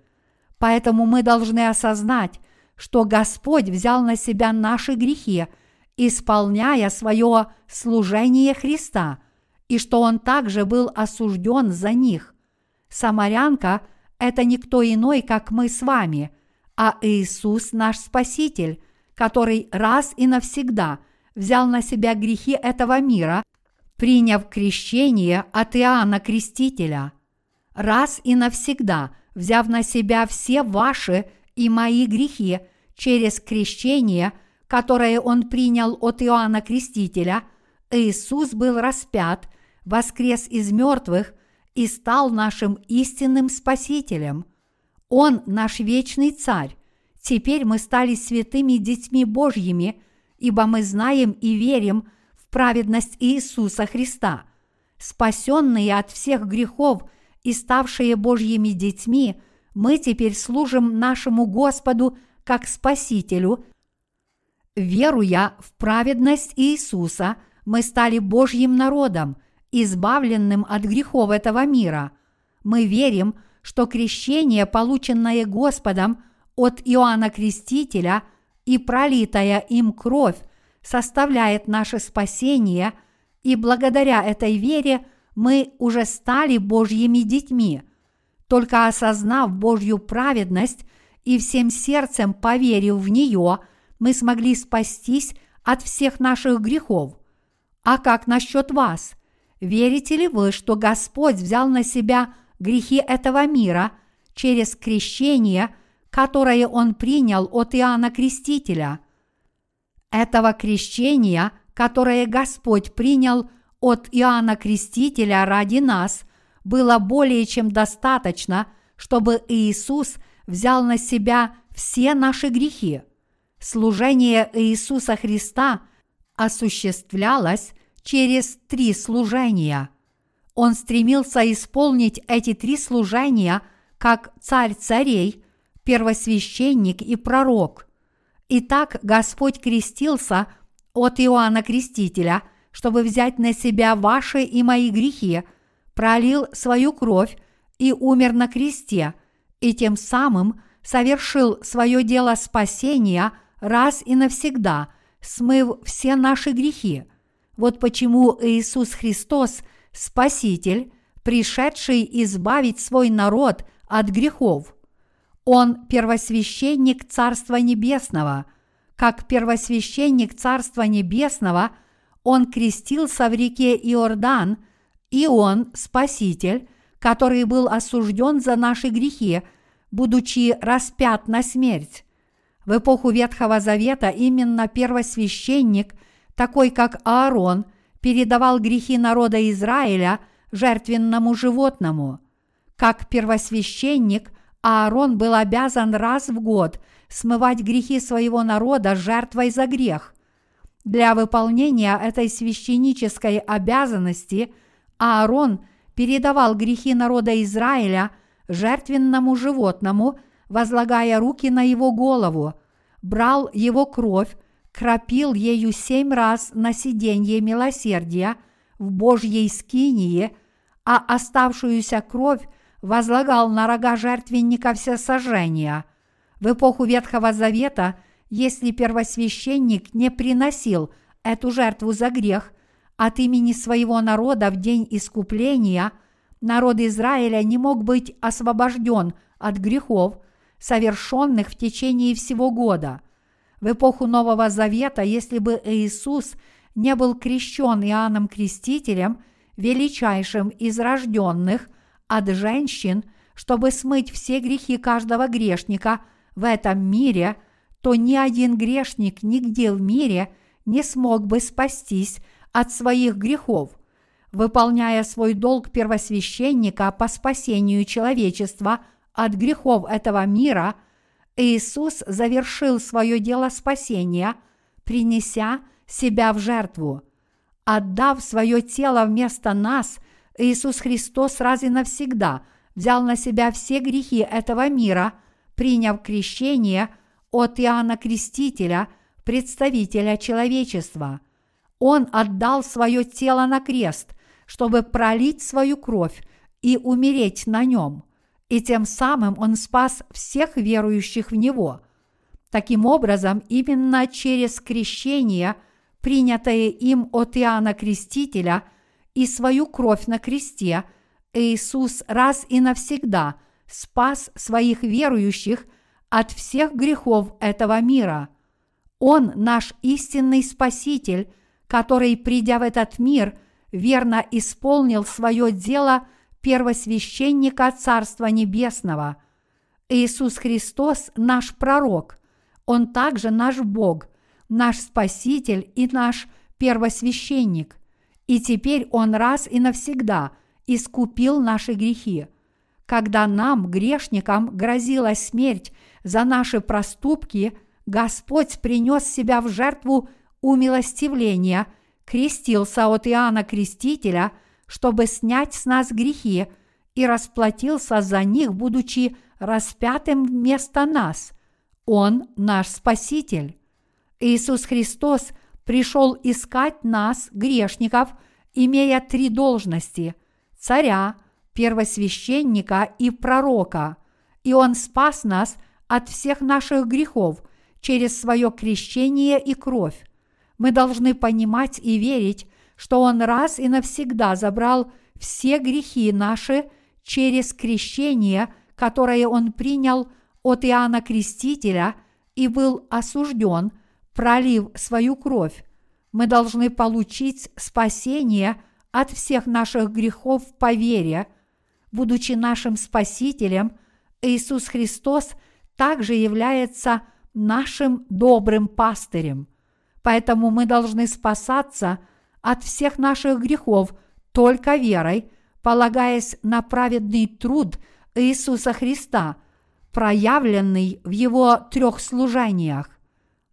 S1: Поэтому мы должны осознать, что Господь взял на себя наши грехи, исполняя свое служение Христа, и что Он также был осужден за них. Самарянка – это никто иной, как мы с вами, а Иисус наш Спаситель, который раз и навсегда взял на себя грехи этого мира, приняв крещение от Иоанна Крестителя. Раз и навсегда взяв на себя все ваши и мои грехи – через крещение, которое он принял от Иоанна Крестителя, Иисус был распят, воскрес из мертвых и стал нашим истинным Спасителем. Он наш вечный Царь. Теперь мы стали святыми детьми Божьими, ибо мы знаем и верим в праведность Иисуса Христа. Спасенные от всех грехов и ставшие Божьими детьми, мы теперь служим нашему Господу – как Спасителю, веруя в праведность Иисуса, мы стали Божьим народом, избавленным от грехов этого мира. Мы верим, что крещение, полученное Господом от Иоанна Крестителя и пролитая им кровь, составляет наше спасение, и благодаря этой вере мы уже стали Божьими детьми. Только осознав Божью праведность и всем сердцем поверив в нее, мы смогли спастись от всех наших грехов. А как насчет вас? Верите ли вы, что Господь взял на себя грехи этого мира через крещение, которое Он принял от Иоанна Крестителя? Этого крещения, которое Господь принял от Иоанна Крестителя ради нас, было более чем достаточно, чтобы Иисус – взял на себя все наши грехи. Служение Иисуса Христа осуществлялось через три служения. Он стремился исполнить эти три служения как царь царей, первосвященник и пророк. Итак, Господь крестился от Иоанна Крестителя, чтобы взять на себя ваши и мои грехи, пролил свою кровь и умер на кресте – и тем самым совершил свое дело спасения раз и навсегда, смыв все наши грехи. Вот почему Иисус Христос – Спаситель, пришедший избавить свой народ от грехов. Он первосвященник Царства Небесного. Как первосвященник Царства Небесного он крестился в реке Иордан, и он – Спаситель, который был осужден за наши грехи, будучи распят на смерть. В эпоху Ветхого Завета именно первосвященник, такой как Аарон, передавал грехи народа Израиля жертвенному животному. Как первосвященник, Аарон был обязан раз в год смывать грехи своего народа жертвой за грех. Для выполнения этой священнической обязанности Аарон передавал грехи народа Израиля жертвенному животному, возлагая руки на его голову, брал его кровь, кропил ею семь раз на сиденье милосердия в Божьей скинии, а оставшуюся кровь возлагал на рога жертвенника всесожжения. В эпоху Ветхого Завета, если первосвященник не приносил эту жертву за грех от имени своего народа в день искупления, народ Израиля не мог быть освобожден от грехов, совершенных в течение всего года. В эпоху Нового Завета, если бы Иисус не был крещен Иоанном Крестителем, величайшим из рожденных – от женщин, чтобы смыть все грехи каждого грешника в этом мире, то ни один грешник нигде в мире не смог бы спастись от своих грехов. Выполняя свой долг первосвященника по спасению человечества от грехов этого мира, Иисус завершил свое дело спасения, принеся себя в жертву. Отдав свое тело вместо нас – Иисус Христос раз и навсегда взял на себя все грехи этого мира, приняв крещение от Иоанна Крестителя, представителя человечества. Он отдал свое тело на крест, чтобы пролить свою кровь и умереть на нем, и тем самым он спас всех верующих в Него. Таким образом, именно через крещение, принятое им от Иоанна Крестителя – и свою кровь на кресте, Иисус раз и навсегда спас своих верующих от всех грехов этого мира. Он наш истинный Спаситель, который, придя в этот мир, верно исполнил свое дело первосвященника Царства Небесного. Иисус Христос – наш пророк, Он также наш Бог, наш Спаситель и наш первосвященник и теперь Он раз и навсегда искупил наши грехи. Когда нам, грешникам, грозила смерть за наши проступки, Господь принес себя в жертву умилостивления, крестился от Иоанна Крестителя, чтобы снять с нас грехи, и расплатился за них, будучи распятым вместо нас. Он наш Спаситель. Иисус Христос – пришел искать нас, грешников, имея три должности – царя, первосвященника и пророка, и он спас нас от всех наших грехов через свое крещение и кровь. Мы должны понимать и верить, что Он раз и навсегда забрал все грехи наши через крещение, которое Он принял от Иоанна Крестителя и был осужден – пролив свою кровь, мы должны получить спасение от всех наших грехов по вере. Будучи нашим Спасителем, Иисус Христос также является нашим добрым пастырем. Поэтому мы должны спасаться от всех наших грехов только верой, полагаясь на праведный труд Иисуса Христа, проявленный в Его трех служениях.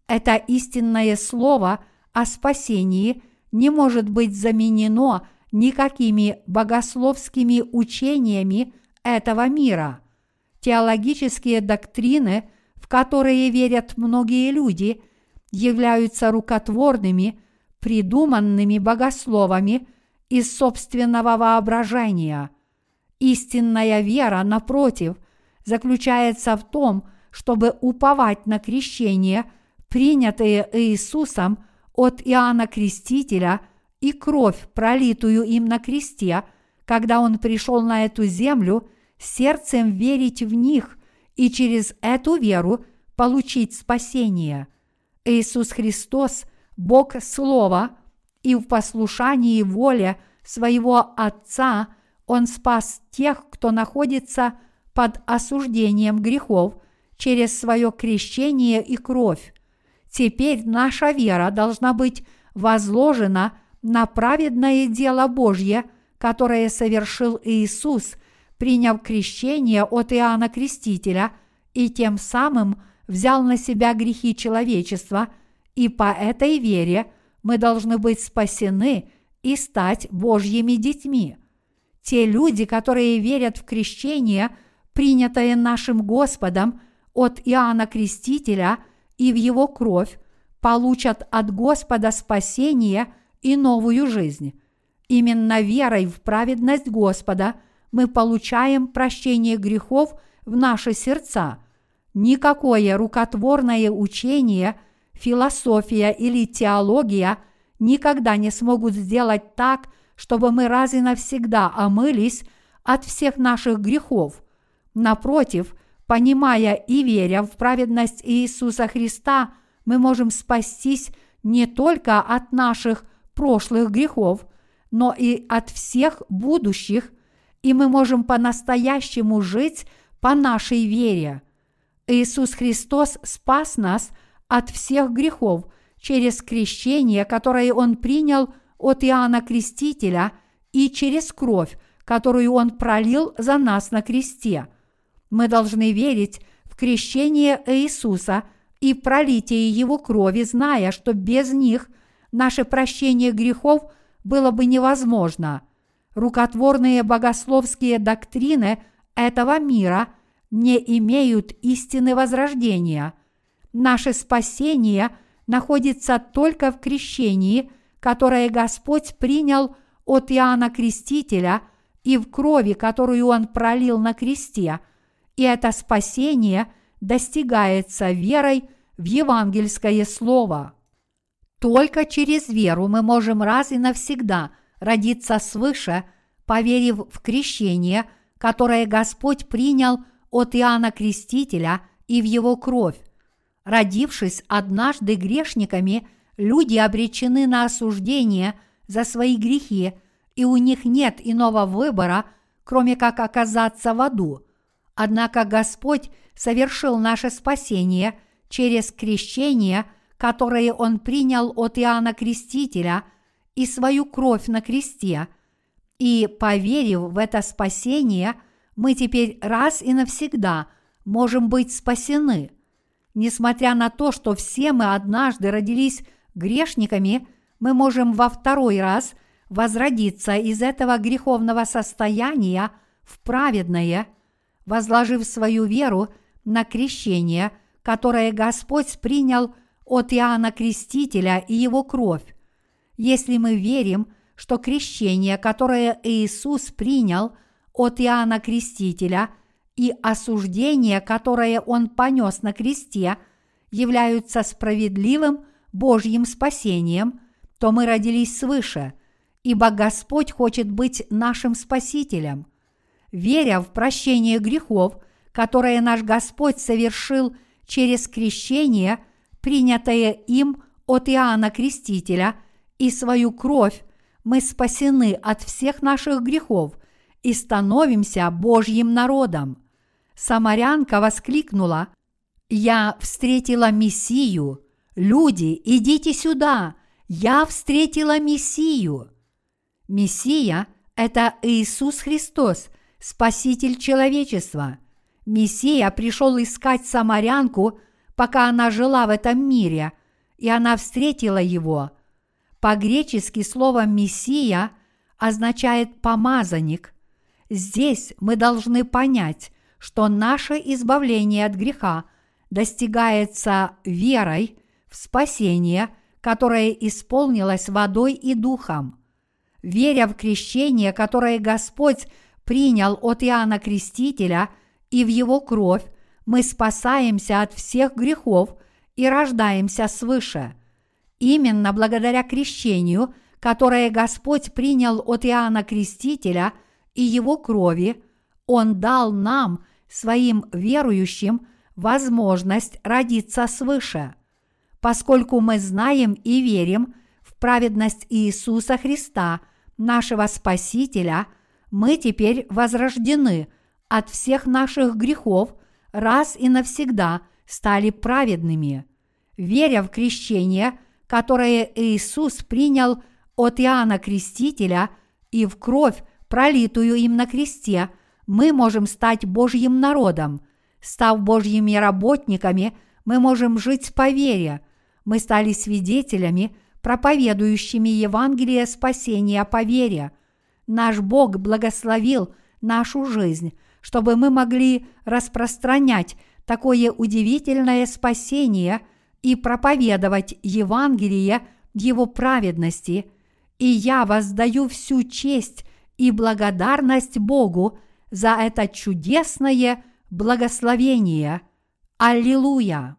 S1: Это истинное слово о спасении не может быть заменено никакими богословскими учениями этого мира. Теологические доктрины, в которые верят многие люди, являются рукотворными, придуманными богословами из собственного воображения. Истинная вера, напротив, заключается в том, чтобы уповать на крещение – принятые Иисусом от Иоанна Крестителя и кровь, пролитую им на кресте, когда Он пришел на эту землю, сердцем верить в них и через эту веру получить спасение. Иисус Христос – Бог Слова, и в послушании воле своего Отца Он спас тех, кто находится под осуждением грехов через свое крещение и кровь. Теперь наша вера должна быть возложена на праведное дело Божье, которое совершил Иисус, приняв крещение от Иоанна Крестителя и тем самым взял на себя грехи человечества, и по этой вере мы должны быть спасены и стать Божьими детьми. Те люди, которые верят в крещение, принятое нашим Господом от Иоанна Крестителя и в его кровь, получат от Господа спасение и новую жизнь. Именно верой в праведность Господа мы получаем прощение грехов в наши сердца. Никакое рукотворное учение, философия или теология никогда не смогут сделать так, чтобы мы раз и навсегда омылись от всех наших грехов. Напротив, понимая и веря в праведность Иисуса Христа, мы можем спастись не только от наших прошлых грехов, но и от всех будущих, и мы можем по-настоящему жить по нашей вере. Иисус Христос спас нас от всех грехов через крещение, которое Он принял от Иоанна Крестителя, и через кровь, которую Он пролил за нас на кресте. Мы должны верить в крещение Иисуса и пролитие Его крови, зная, что без них наше прощение грехов – было бы невозможно. Рукотворные богословские доктрины этого мира не имеют истины возрождения. Наше спасение находится только в крещении, которое Господь принял от Иоанна Крестителя и в крови, которую Он пролил на кресте, и это спасение достигается верой в евангельское слово. Только через веру мы можем раз и навсегда родиться свыше, поверив в крещение, которое Господь принял от Иоанна Крестителя и в его кровь. Родившись однажды грешниками, люди обречены на осуждение за свои грехи, и у них нет иного выбора, кроме как оказаться в аду. Однако Господь совершил наше спасение через крещение – которые он принял от Иоанна Крестителя и свою кровь на кресте, и, поверив в это спасение, мы теперь раз и навсегда можем быть спасены. Несмотря на то, что все мы однажды родились грешниками, мы можем во второй раз возродиться из этого греховного состояния в праведное, возложив свою веру на крещение, которое Господь принял – от Иоанна Крестителя и его кровь. Если мы верим, что крещение, которое Иисус принял от Иоанна Крестителя и осуждение, которое Он понес на кресте, являются справедливым Божьим спасением, то мы родились свыше, ибо Господь хочет быть нашим Спасителем. Веря в прощение грехов, которое наш Господь совершил через крещение – принятое им от Иоанна Крестителя, и свою кровь, мы спасены от всех наших грехов и становимся Божьим народом. Самарянка воскликнула, «Я встретила Мессию! Люди, идите сюда! Я встретила Мессию!» Мессия – это Иисус Христос, Спаситель человечества. Мессия пришел искать самарянку – пока она жила в этом мире, и она встретила его. По-гречески слово «мессия» означает «помазанник». Здесь мы должны понять, что наше избавление от греха достигается верой в спасение, которое исполнилось водой и духом. Веря в крещение, которое Господь принял от Иоанна Крестителя и в его кровь, мы спасаемся от всех грехов и рождаемся свыше. Именно благодаря крещению, которое Господь принял от Иоанна Крестителя и его крови, Он дал нам, своим верующим, возможность родиться свыше. Поскольку мы знаем и верим в праведность Иисуса Христа, нашего Спасителя, мы теперь возрождены от всех наших грехов раз и навсегда стали праведными. Веря в крещение, которое Иисус принял от Иоанна Крестителя и в кровь, пролитую им на кресте, мы можем стать Божьим народом. Став Божьими работниками, мы можем жить по вере. Мы стали свидетелями, проповедующими Евангелие спасения по вере. Наш Бог благословил нашу жизнь, чтобы мы могли распространять такое удивительное спасение и проповедовать Евангелие Его праведности, и я воздаю всю честь и благодарность Богу за это чудесное благословение. Аллилуйя!